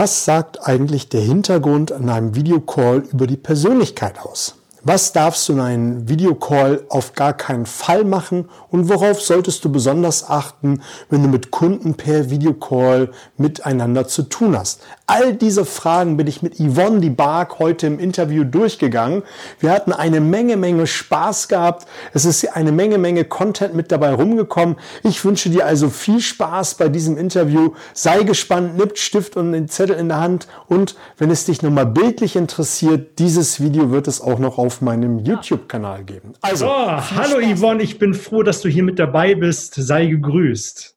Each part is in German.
Was sagt eigentlich der Hintergrund an einem Videocall über die Persönlichkeit aus? Was darfst du in einem Videocall auf gar keinen Fall machen und worauf solltest du besonders achten, wenn du mit Kunden per Videocall miteinander zu tun hast? All diese Fragen bin ich mit Yvonne die Bark heute im Interview durchgegangen. Wir hatten eine Menge, Menge Spaß gehabt. Es ist eine Menge, Menge Content mit dabei rumgekommen. Ich wünsche dir also viel Spaß bei diesem Interview. Sei gespannt, nimm Stift und den Zettel in der Hand und wenn es dich nochmal bildlich interessiert, dieses Video wird es auch noch auf auf meinem YouTube-Kanal geben. Also, oh, hallo Spaß. Yvonne, ich bin froh, dass du hier mit dabei bist. Sei gegrüßt.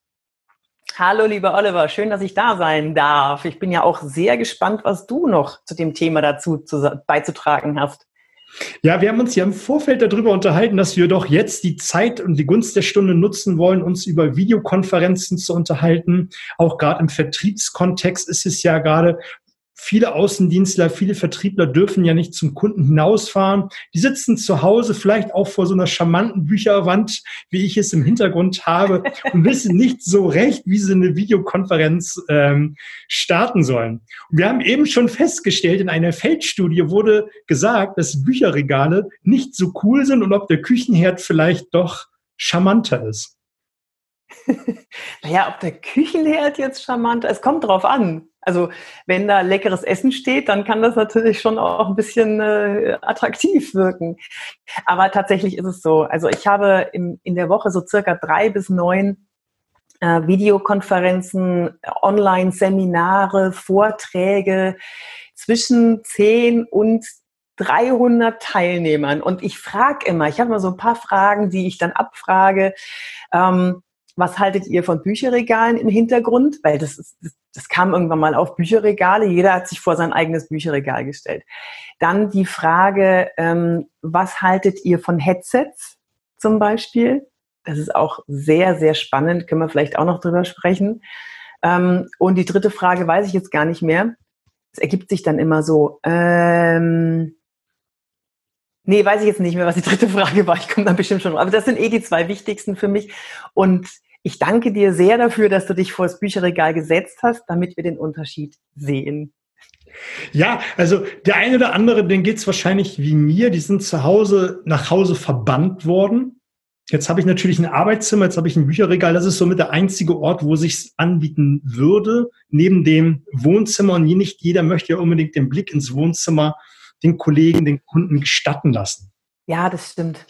Hallo, lieber Oliver, schön, dass ich da sein darf. Ich bin ja auch sehr gespannt, was du noch zu dem Thema dazu zu, beizutragen hast. Ja, wir haben uns ja im Vorfeld darüber unterhalten, dass wir doch jetzt die Zeit und die Gunst der Stunde nutzen wollen, uns über Videokonferenzen zu unterhalten. Auch gerade im Vertriebskontext ist es ja gerade Viele Außendienstler, viele Vertriebler dürfen ja nicht zum Kunden hinausfahren. Die sitzen zu Hause vielleicht auch vor so einer charmanten Bücherwand, wie ich es im Hintergrund habe, und wissen nicht so recht, wie sie eine Videokonferenz ähm, starten sollen. Und wir haben eben schon festgestellt, in einer Feldstudie wurde gesagt, dass Bücherregale nicht so cool sind und ob der Küchenherd vielleicht doch charmanter ist. naja, ob der Küchenherd jetzt charmanter ist, kommt drauf an. Also wenn da leckeres Essen steht, dann kann das natürlich schon auch ein bisschen äh, attraktiv wirken. Aber tatsächlich ist es so. Also ich habe im, in der Woche so circa drei bis neun äh, Videokonferenzen, Online-Seminare, Vorträge zwischen zehn und 300 Teilnehmern. Und ich frage immer, ich habe mal so ein paar Fragen, die ich dann abfrage. Ähm, was haltet ihr von Bücherregalen im Hintergrund? Weil das, ist, das kam irgendwann mal auf Bücherregale. Jeder hat sich vor sein eigenes Bücherregal gestellt. Dann die Frage, ähm, was haltet ihr von Headsets zum Beispiel? Das ist auch sehr, sehr spannend. Können wir vielleicht auch noch drüber sprechen. Ähm, und die dritte Frage weiß ich jetzt gar nicht mehr. Es ergibt sich dann immer so. Ähm, Nee, weiß ich jetzt nicht mehr, was die dritte Frage war. Ich komme dann bestimmt schon. Aber das sind eh die zwei wichtigsten für mich. Und ich danke dir sehr dafür, dass du dich vor das Bücherregal gesetzt hast, damit wir den Unterschied sehen. Ja, also der eine oder andere, den geht es wahrscheinlich wie mir, die sind zu Hause nach Hause verbannt worden. Jetzt habe ich natürlich ein Arbeitszimmer, jetzt habe ich ein Bücherregal. Das ist somit der einzige Ort, wo sich anbieten würde, neben dem Wohnzimmer. Und nicht jeder möchte ja unbedingt den Blick ins Wohnzimmer den Kollegen, den Kunden gestatten lassen. Ja, das stimmt.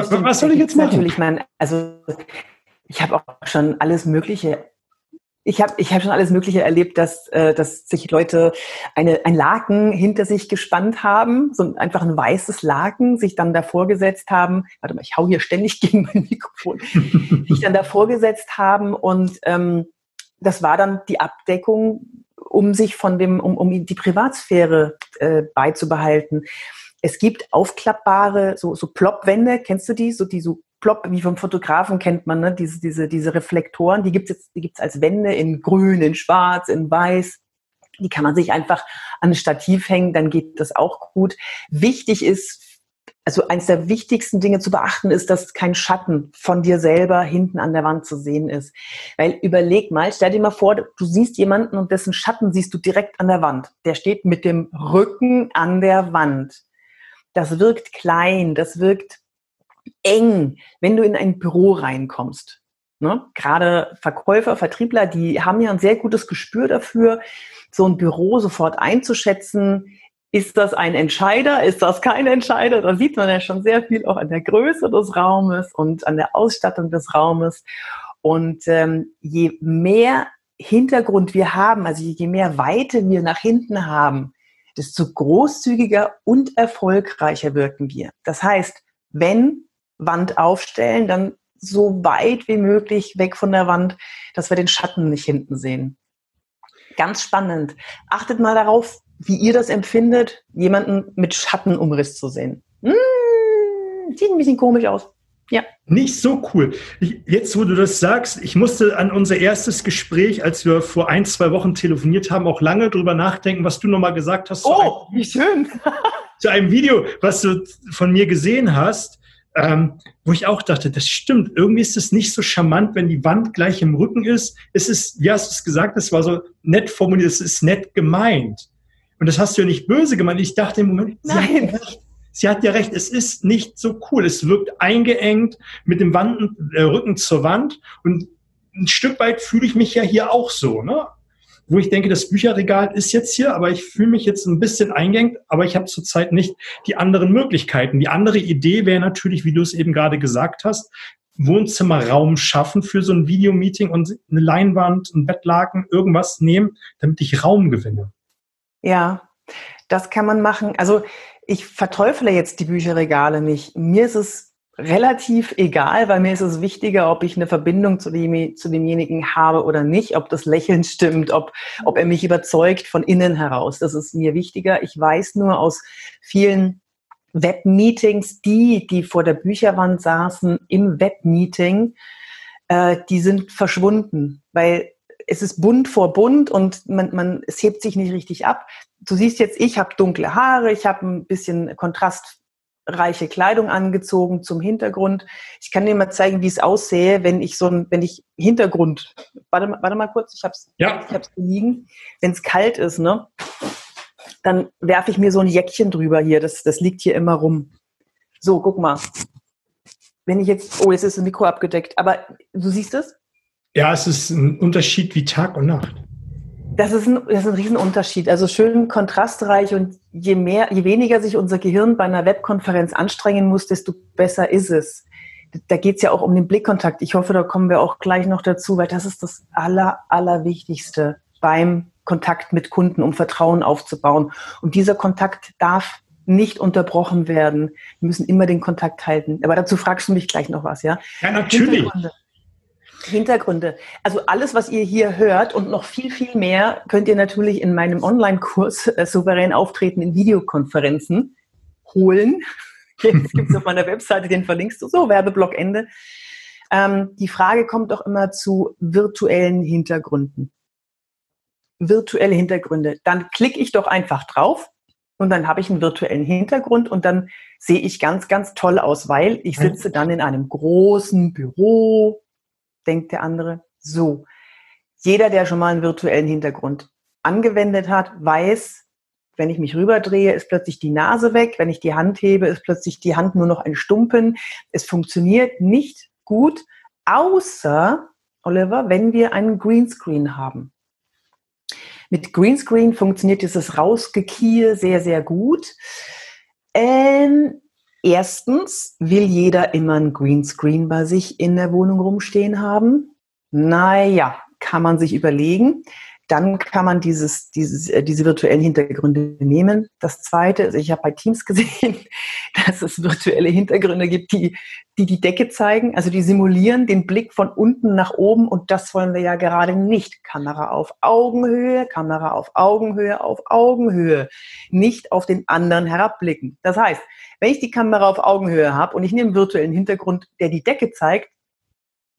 Was, was soll ich jetzt machen? Natürlich, mein, also ich habe auch schon alles Mögliche. Ich habe ich hab schon alles Mögliche erlebt, dass, äh, dass sich Leute eine, ein Laken hinter sich gespannt haben, so einfach ein weißes Laken, sich dann davor gesetzt haben. Warte mal, ich hau hier ständig gegen mein Mikrofon. sich dann davor gesetzt haben und ähm, das war dann die Abdeckung, um sich von dem, um, um die Privatsphäre äh, beizubehalten. Es gibt aufklappbare, so, so Plopwände, kennst du die? So die so Plop, wie vom Fotografen kennt man, ne? diese, diese, diese Reflektoren, die gibt's jetzt, die gibt's als Wände in grün, in schwarz, in weiß. Die kann man sich einfach an ein Stativ hängen, dann geht das auch gut. Wichtig ist, also eines der wichtigsten Dinge zu beachten ist, dass kein Schatten von dir selber hinten an der Wand zu sehen ist. Weil überleg mal, stell dir mal vor, du siehst jemanden und dessen Schatten siehst du direkt an der Wand. Der steht mit dem Rücken an der Wand das wirkt klein, das wirkt eng, wenn du in ein Büro reinkommst. Ne? Gerade Verkäufer, Vertriebler, die haben ja ein sehr gutes Gespür dafür, so ein Büro sofort einzuschätzen. Ist das ein Entscheider? Ist das kein Entscheider? Da sieht man ja schon sehr viel auch an der Größe des Raumes und an der Ausstattung des Raumes. Und ähm, je mehr Hintergrund wir haben, also je mehr Weite wir nach hinten haben, desto großzügiger und erfolgreicher wirken wir. Das heißt, wenn Wand aufstellen, dann so weit wie möglich weg von der Wand, dass wir den Schatten nicht hinten sehen. Ganz spannend. Achtet mal darauf, wie ihr das empfindet, jemanden mit Schattenumriss zu sehen. Mmh, sieht ein bisschen komisch aus. Ja. Nicht so cool. Ich, jetzt, wo du das sagst, ich musste an unser erstes Gespräch, als wir vor ein, zwei Wochen telefoniert haben, auch lange drüber nachdenken, was du nochmal gesagt hast. Oh, einem, wie schön. zu einem Video, was du von mir gesehen hast. ähm, wo ich auch dachte, das stimmt. Irgendwie ist es nicht so charmant, wenn die Wand gleich im Rücken ist. Es ist, wie hast du es gesagt, es war so nett formuliert, es ist nett gemeint. Und das hast du ja nicht böse gemeint. Ich dachte im Moment, Nein. recht. Sie hat ja recht, es ist nicht so cool. Es wirkt eingeengt mit dem Wanden, äh, Rücken zur Wand. Und ein Stück weit fühle ich mich ja hier auch so. Ne? wo ich denke, das Bücherregal ist jetzt hier, aber ich fühle mich jetzt ein bisschen eingängt, aber ich habe zurzeit nicht die anderen Möglichkeiten. Die andere Idee wäre natürlich, wie du es eben gerade gesagt hast, Wohnzimmerraum schaffen für so ein Videomeeting und eine Leinwand, ein Bettlaken, irgendwas nehmen, damit ich Raum gewinne. Ja, das kann man machen. Also ich verteufle jetzt die Bücherregale nicht. Mir ist es relativ egal, weil mir ist es wichtiger, ob ich eine Verbindung zu, dem, zu demjenigen habe oder nicht, ob das Lächeln stimmt, ob, ob er mich überzeugt von innen heraus. Das ist mir wichtiger. Ich weiß nur aus vielen Webmeetings, die, die vor der Bücherwand saßen im Webmeeting, äh, die sind verschwunden, weil es ist bunt vor bunt und man, man, es hebt sich nicht richtig ab. Du siehst jetzt, ich habe dunkle Haare, ich habe ein bisschen Kontrast reiche Kleidung angezogen zum Hintergrund. Ich kann dir mal zeigen, wie es aussähe, wenn ich so ein, wenn ich Hintergrund, warte, warte mal kurz, ich hab's, ja. ich hab's liegen. Wenn es kalt ist, ne, dann werfe ich mir so ein Jäckchen drüber hier. Das, das liegt hier immer rum. So, guck mal. Wenn ich jetzt, oh, jetzt ist das Mikro abgedeckt, aber du siehst es? Ja, es ist ein Unterschied wie Tag und Nacht. Das ist, ein, das ist ein Riesenunterschied. Also schön kontrastreich und je mehr, je weniger sich unser Gehirn bei einer Webkonferenz anstrengen muss, desto besser ist es. Da geht es ja auch um den Blickkontakt. Ich hoffe, da kommen wir auch gleich noch dazu, weil das ist das Aller, Allerwichtigste beim Kontakt mit Kunden, um Vertrauen aufzubauen. Und dieser Kontakt darf nicht unterbrochen werden. Wir müssen immer den Kontakt halten. Aber dazu fragst du mich gleich noch was, ja? Ja, natürlich. Hintergründe. Also alles, was ihr hier hört und noch viel, viel mehr, könnt ihr natürlich in meinem Online-Kurs äh, souverän auftreten in Videokonferenzen holen. Jetzt gibt es auf meiner Webseite, den verlinkst du so, Werbeblock Ende. Ähm, die Frage kommt auch immer zu virtuellen Hintergründen. Virtuelle Hintergründe. Dann klicke ich doch einfach drauf und dann habe ich einen virtuellen Hintergrund und dann sehe ich ganz, ganz toll aus, weil ich sitze dann in einem großen Büro denkt der andere so. Jeder, der schon mal einen virtuellen Hintergrund angewendet hat, weiß, wenn ich mich rüberdrehe, ist plötzlich die Nase weg. Wenn ich die Hand hebe, ist plötzlich die Hand nur noch ein Stumpen. Es funktioniert nicht gut, außer, Oliver, wenn wir einen Greenscreen haben. Mit Greenscreen funktioniert dieses Rausgekiehe sehr, sehr gut. Ähm, Erstens, will jeder immer ein Greenscreen bei sich in der Wohnung rumstehen haben? Naja, kann man sich überlegen. Dann kann man dieses, dieses, äh, diese virtuellen Hintergründe nehmen. Das zweite, also ich habe bei Teams gesehen, dass es virtuelle Hintergründe gibt, die, die die Decke zeigen, also die simulieren den Blick von unten nach oben und das wollen wir ja gerade nicht. Kamera auf Augenhöhe, Kamera auf Augenhöhe, auf Augenhöhe, nicht auf den anderen herabblicken. Das heißt, wenn ich die Kamera auf Augenhöhe habe und ich nehme einen virtuellen Hintergrund, der die Decke zeigt,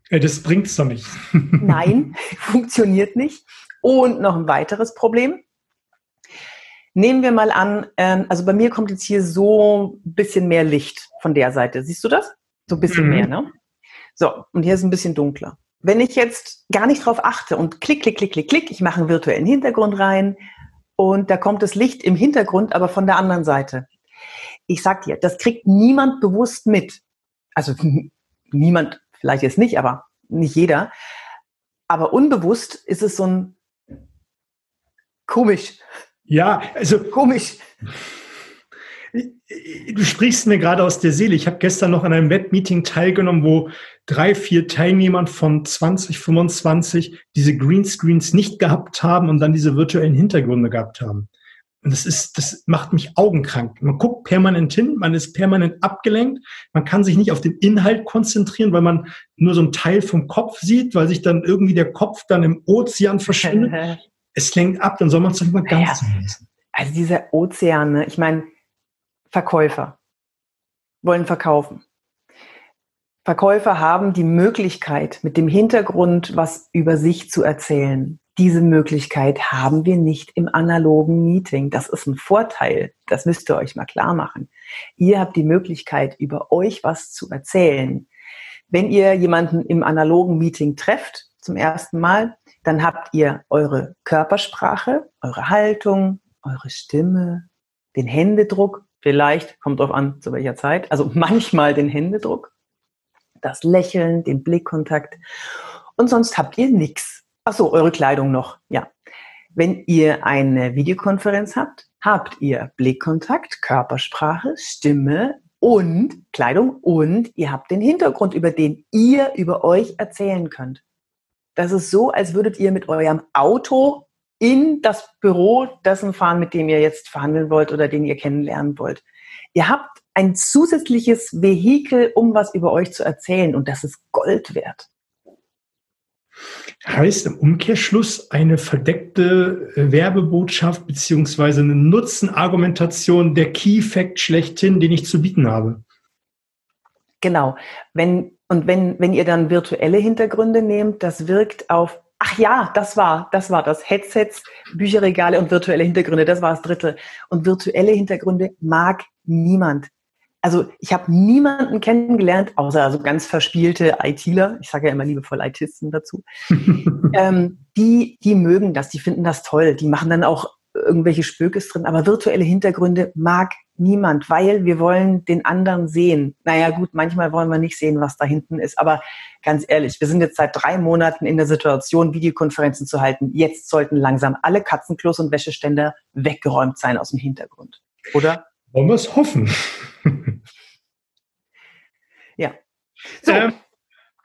das bringt's doch nicht. Nein, funktioniert nicht. Und noch ein weiteres Problem. Nehmen wir mal an, ähm, also bei mir kommt jetzt hier so ein bisschen mehr Licht von der Seite. Siehst du das? So ein bisschen mhm. mehr, ne? So, und hier ist ein bisschen dunkler. Wenn ich jetzt gar nicht drauf achte und klick, klick, klick, klick, klick, ich mache einen virtuellen Hintergrund rein und da kommt das Licht im Hintergrund, aber von der anderen Seite. Ich sag dir, das kriegt niemand bewusst mit. Also niemand, vielleicht jetzt nicht, aber nicht jeder. Aber unbewusst ist es so ein Komisch. Ja, also komisch. Du sprichst mir gerade aus der Seele. Ich habe gestern noch an einem Webmeeting teilgenommen, wo drei, vier Teilnehmern von 20, 25 diese Greenscreens nicht gehabt haben und dann diese virtuellen Hintergründe gehabt haben. Und das ist, das macht mich augenkrank. Man guckt permanent hin, man ist permanent abgelenkt, man kann sich nicht auf den Inhalt konzentrieren, weil man nur so einen Teil vom Kopf sieht, weil sich dann irgendwie der Kopf dann im Ozean verschwindet. es lenkt ab, dann soll man es doch lieber ganz naja, lesen. Also dieser Ozean, ne? ich meine, Verkäufer wollen verkaufen. Verkäufer haben die Möglichkeit, mit dem Hintergrund was über sich zu erzählen. Diese Möglichkeit haben wir nicht im analogen Meeting. Das ist ein Vorteil. Das müsst ihr euch mal klar machen. Ihr habt die Möglichkeit, über euch was zu erzählen. Wenn ihr jemanden im analogen Meeting trefft, zum ersten Mal, dann habt ihr eure Körpersprache, eure Haltung, eure Stimme, den Händedruck, vielleicht, kommt drauf an, zu welcher Zeit, also manchmal den Händedruck, das Lächeln, den Blickkontakt und sonst habt ihr nichts. Ach so, eure Kleidung noch, ja. Wenn ihr eine Videokonferenz habt, habt ihr Blickkontakt, Körpersprache, Stimme und Kleidung und ihr habt den Hintergrund, über den ihr über euch erzählen könnt. Das ist so, als würdet ihr mit eurem Auto in das Büro dessen fahren, mit dem ihr jetzt verhandeln wollt oder den ihr kennenlernen wollt. Ihr habt ein zusätzliches Vehikel, um was über euch zu erzählen und das ist Gold wert. Heißt im Umkehrschluss eine verdeckte äh, Werbebotschaft beziehungsweise eine Nutzenargumentation der Key Fact schlechthin, den ich zu bieten habe. Genau. Wenn, und wenn, wenn ihr dann virtuelle Hintergründe nehmt, das wirkt auf Ach ja, das war, das war das. Headsets, Bücherregale und virtuelle Hintergründe, das war das dritte. Und virtuelle Hintergründe mag niemand. Also ich habe niemanden kennengelernt, außer also ganz verspielte ITler, ich sage ja immer liebevoll ITisten dazu, ähm, die, die mögen das, die finden das toll, die machen dann auch irgendwelche Spökes drin, aber virtuelle Hintergründe mag niemand, weil wir wollen den anderen sehen. Naja gut, manchmal wollen wir nicht sehen, was da hinten ist, aber ganz ehrlich, wir sind jetzt seit drei Monaten in der Situation, Videokonferenzen zu halten. Jetzt sollten langsam alle Katzenklos und Wäscheständer weggeräumt sein aus dem Hintergrund. Oder? Wollen wir es hoffen. ja. So. Ähm,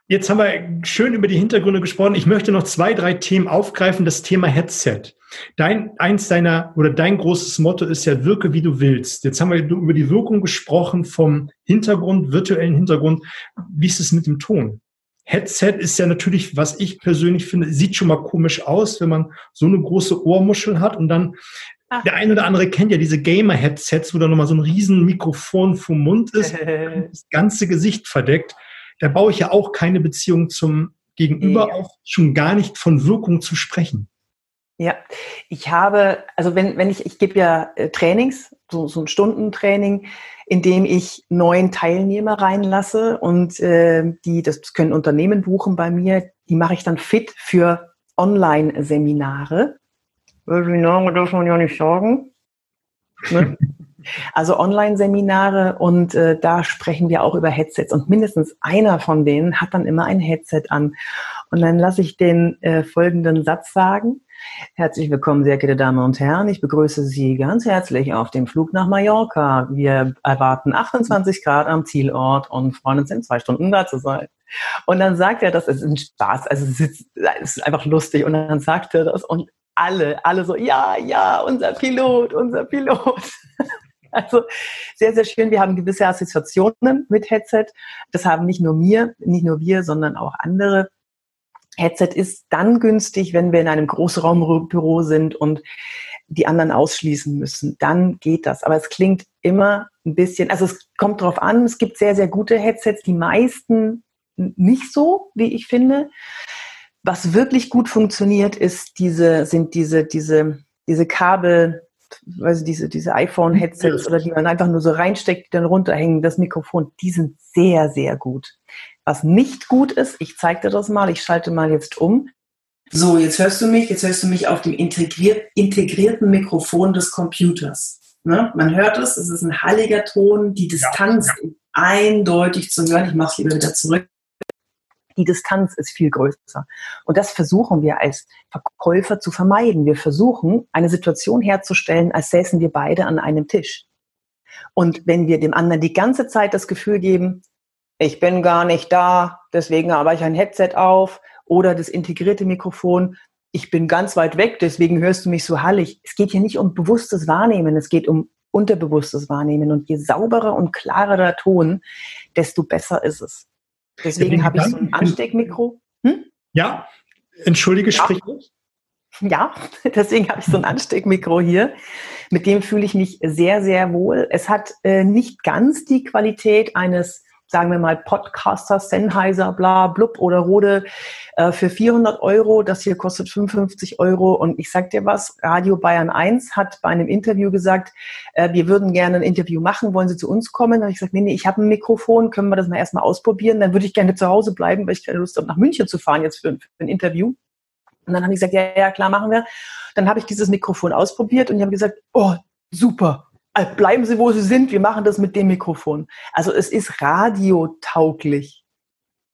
Jetzt haben wir schön über die Hintergründe gesprochen. Ich möchte noch zwei, drei Themen aufgreifen. Das Thema Headset. Dein, eins deiner oder dein großes Motto ist ja, wirke wie du willst. Jetzt haben wir über die Wirkung gesprochen vom Hintergrund, virtuellen Hintergrund. Wie ist es mit dem Ton? Headset ist ja natürlich, was ich persönlich finde, sieht schon mal komisch aus, wenn man so eine große Ohrmuschel hat und dann Ach. Der eine oder andere kennt ja diese Gamer-Headsets, wo da nochmal so ein riesen Mikrofon vom Mund ist, das ganze Gesicht verdeckt da baue ich ja auch keine Beziehung zum Gegenüber, ja. auch schon gar nicht von Wirkung zu sprechen. Ja, ich habe, also wenn, wenn ich, ich gebe ja äh, Trainings, so, so ein Stundentraining, in dem ich neun Teilnehmer reinlasse und äh, die, das können Unternehmen buchen bei mir, die mache ich dann fit für Online-Seminare. Seminare darf man ja nicht sagen. Ne? Also Online-Seminare und äh, da sprechen wir auch über Headsets und mindestens einer von denen hat dann immer ein Headset an. Und dann lasse ich den äh, folgenden Satz sagen. Herzlich willkommen, sehr geehrte Damen und Herren. Ich begrüße Sie ganz herzlich auf dem Flug nach Mallorca. Wir erwarten 28 Grad am Zielort und freuen uns in zwei Stunden da zu sein. Und dann sagt er, das ist ein Spaß, also es ist, es ist einfach lustig. Und dann sagt er das und alle, alle so, ja, ja, unser Pilot, unser Pilot. Also sehr, sehr schön. Wir haben gewisse Assoziationen mit Headset. Das haben nicht nur mir, nicht nur wir, sondern auch andere. Headset ist dann günstig, wenn wir in einem Großraumbüro sind und die anderen ausschließen müssen. Dann geht das. Aber es klingt immer ein bisschen, also es kommt drauf an. Es gibt sehr, sehr gute Headsets. Die meisten nicht so, wie ich finde. Was wirklich gut funktioniert, ist diese, sind diese, diese, diese Kabel, also diese, diese iPhone-Headsets oder die man einfach nur so reinsteckt, die dann runterhängen, das Mikrofon, die sind sehr, sehr gut. Was nicht gut ist, ich zeige dir das mal, ich schalte mal jetzt um. So, jetzt hörst du mich, jetzt hörst du mich auf dem integriert, integrierten Mikrofon des Computers. Ne? Man hört es, es ist ein halliger Ton, die Distanz ja, ja. eindeutig zu hören. Ich mache es lieber wieder zurück die Distanz ist viel größer. Und das versuchen wir als Verkäufer zu vermeiden. Wir versuchen, eine Situation herzustellen, als säßen wir beide an einem Tisch. Und wenn wir dem anderen die ganze Zeit das Gefühl geben, ich bin gar nicht da, deswegen habe ich ein Headset auf oder das integrierte Mikrofon, ich bin ganz weit weg, deswegen hörst du mich so hallig. Es geht hier nicht um bewusstes Wahrnehmen, es geht um unterbewusstes Wahrnehmen. Und je sauberer und klarer der Ton, desto besser ist es. Deswegen habe ich so ein Ansteckmikro. Hm? Ja, entschuldige, ja. sprich. Ja, deswegen habe ich so ein Ansteckmikro hier. Mit dem fühle ich mich sehr, sehr wohl. Es hat äh, nicht ganz die Qualität eines sagen wir mal Podcaster, Sennheiser, bla, blub oder Rode äh, für 400 Euro. Das hier kostet 55 Euro. Und ich sag dir was, Radio Bayern 1 hat bei einem Interview gesagt, äh, wir würden gerne ein Interview machen, wollen Sie zu uns kommen? Da habe ich gesagt, nee, nee, ich habe ein Mikrofon, können wir das mal erstmal ausprobieren? Dann würde ich gerne zu Hause bleiben, weil ich keine Lust habe, nach München zu fahren jetzt für, für ein Interview. Und dann habe ich gesagt, ja, ja, klar, machen wir. Dann habe ich dieses Mikrofon ausprobiert und ich habe gesagt, oh, super, bleiben Sie, wo Sie sind, wir machen das mit dem Mikrofon. Also es ist radiotauglich.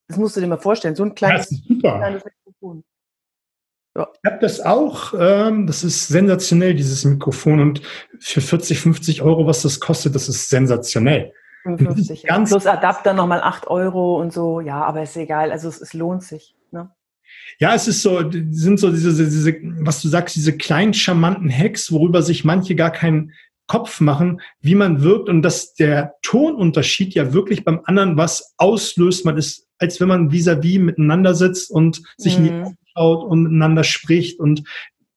Das musst du dir mal vorstellen, so ein kleines, kleines Mikrofon. Ja. Ich habe das auch. Ähm, das ist sensationell, dieses Mikrofon. Und für 40, 50 Euro, was das kostet, das ist sensationell. 55, ja. Plus Adapter nochmal 8 Euro und so. Ja, aber ist egal. Also es, es lohnt sich. Ne? Ja, es ist so, sind so diese, diese, was du sagst, diese kleinen charmanten Hacks, worüber sich manche gar keinen Kopf machen, wie man wirkt und dass der Tonunterschied ja wirklich beim anderen was auslöst. Man ist, als wenn man vis-à-vis -vis miteinander sitzt und sich mhm. in die. Augen schaut und miteinander spricht und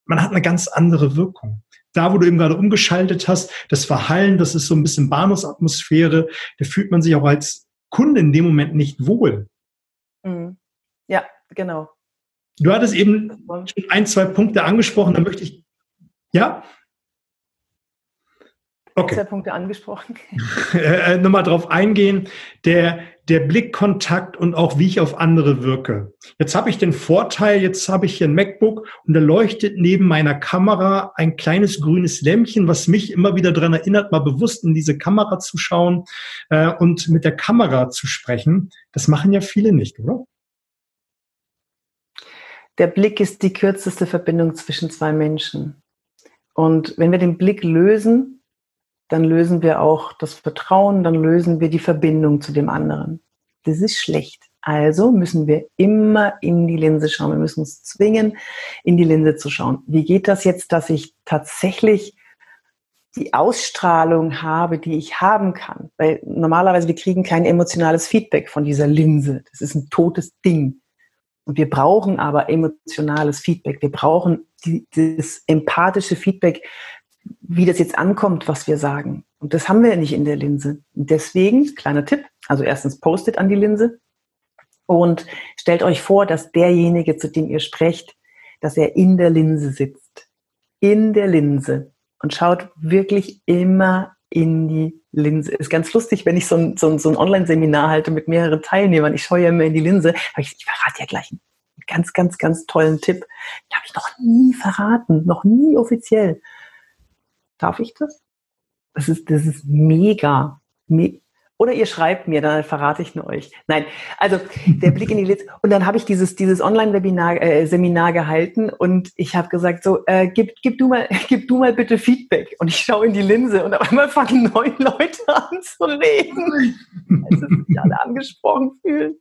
man hat eine ganz andere Wirkung. Da, wo du eben gerade umgeschaltet hast, das Verhallen, das ist so ein bisschen Bahnhofsatmosphäre, da fühlt man sich auch als Kunde in dem Moment nicht wohl. Mhm. Ja, genau. Du hattest eben schon ein, zwei Punkte angesprochen, da möchte ich, ja? Okay. Zwei Punkte angesprochen. Äh, äh, Nochmal drauf eingehen, der, der Blickkontakt und auch wie ich auf andere wirke. Jetzt habe ich den Vorteil, jetzt habe ich hier ein MacBook und da leuchtet neben meiner Kamera ein kleines grünes Lämpchen, was mich immer wieder daran erinnert, mal bewusst in diese Kamera zu schauen äh, und mit der Kamera zu sprechen. Das machen ja viele nicht, oder? Der Blick ist die kürzeste Verbindung zwischen zwei Menschen. Und wenn wir den Blick lösen, dann lösen wir auch das Vertrauen, dann lösen wir die Verbindung zu dem anderen. Das ist schlecht. Also müssen wir immer in die Linse schauen. Wir müssen uns zwingen, in die Linse zu schauen. Wie geht das jetzt, dass ich tatsächlich die Ausstrahlung habe, die ich haben kann? Weil normalerweise wir kriegen kein emotionales Feedback von dieser Linse. Das ist ein totes Ding. Und wir brauchen aber emotionales Feedback. Wir brauchen dieses empathische Feedback wie das jetzt ankommt, was wir sagen. Und das haben wir nicht in der Linse. Deswegen, kleiner Tipp, also erstens postet an die Linse und stellt euch vor, dass derjenige, zu dem ihr sprecht, dass er in der Linse sitzt. In der Linse. Und schaut wirklich immer in die Linse. Ist ganz lustig, wenn ich so ein, so ein, so ein Online-Seminar halte mit mehreren Teilnehmern. Ich schaue ja immer in die Linse. Aber ich, ich verrate ja gleich einen ganz, ganz, ganz tollen Tipp. Den habe ich noch nie verraten. Noch nie offiziell. Darf ich das? Das ist, das ist mega. Me oder ihr schreibt mir, dann verrate ich nur euch. Nein, also der Blick in die Linse. Und dann habe ich dieses, dieses Online-Webinar, äh, Seminar gehalten und ich habe gesagt, so, äh, gib, gib, du mal, gib du mal bitte Feedback. Und ich schaue in die Linse und auf einmal fangen neun Leute an zu reden, als sich alle angesprochen fühlen.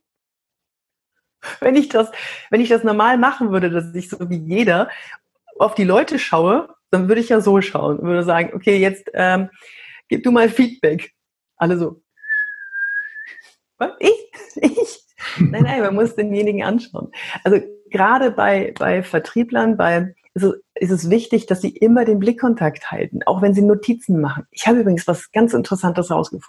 Wenn ich das, wenn ich das normal machen würde, dass ich so wie jeder auf die Leute schaue dann würde ich ja so schauen und würde sagen, okay, jetzt ähm, gib du mal Feedback. Alle so. Was? Ich? Ich? Nein, nein, man muss denjenigen anschauen. Also gerade bei, bei Vertrieblern, bei ist es wichtig, dass sie immer den Blickkontakt halten, auch wenn sie Notizen machen. Ich habe übrigens was ganz Interessantes herausgefunden.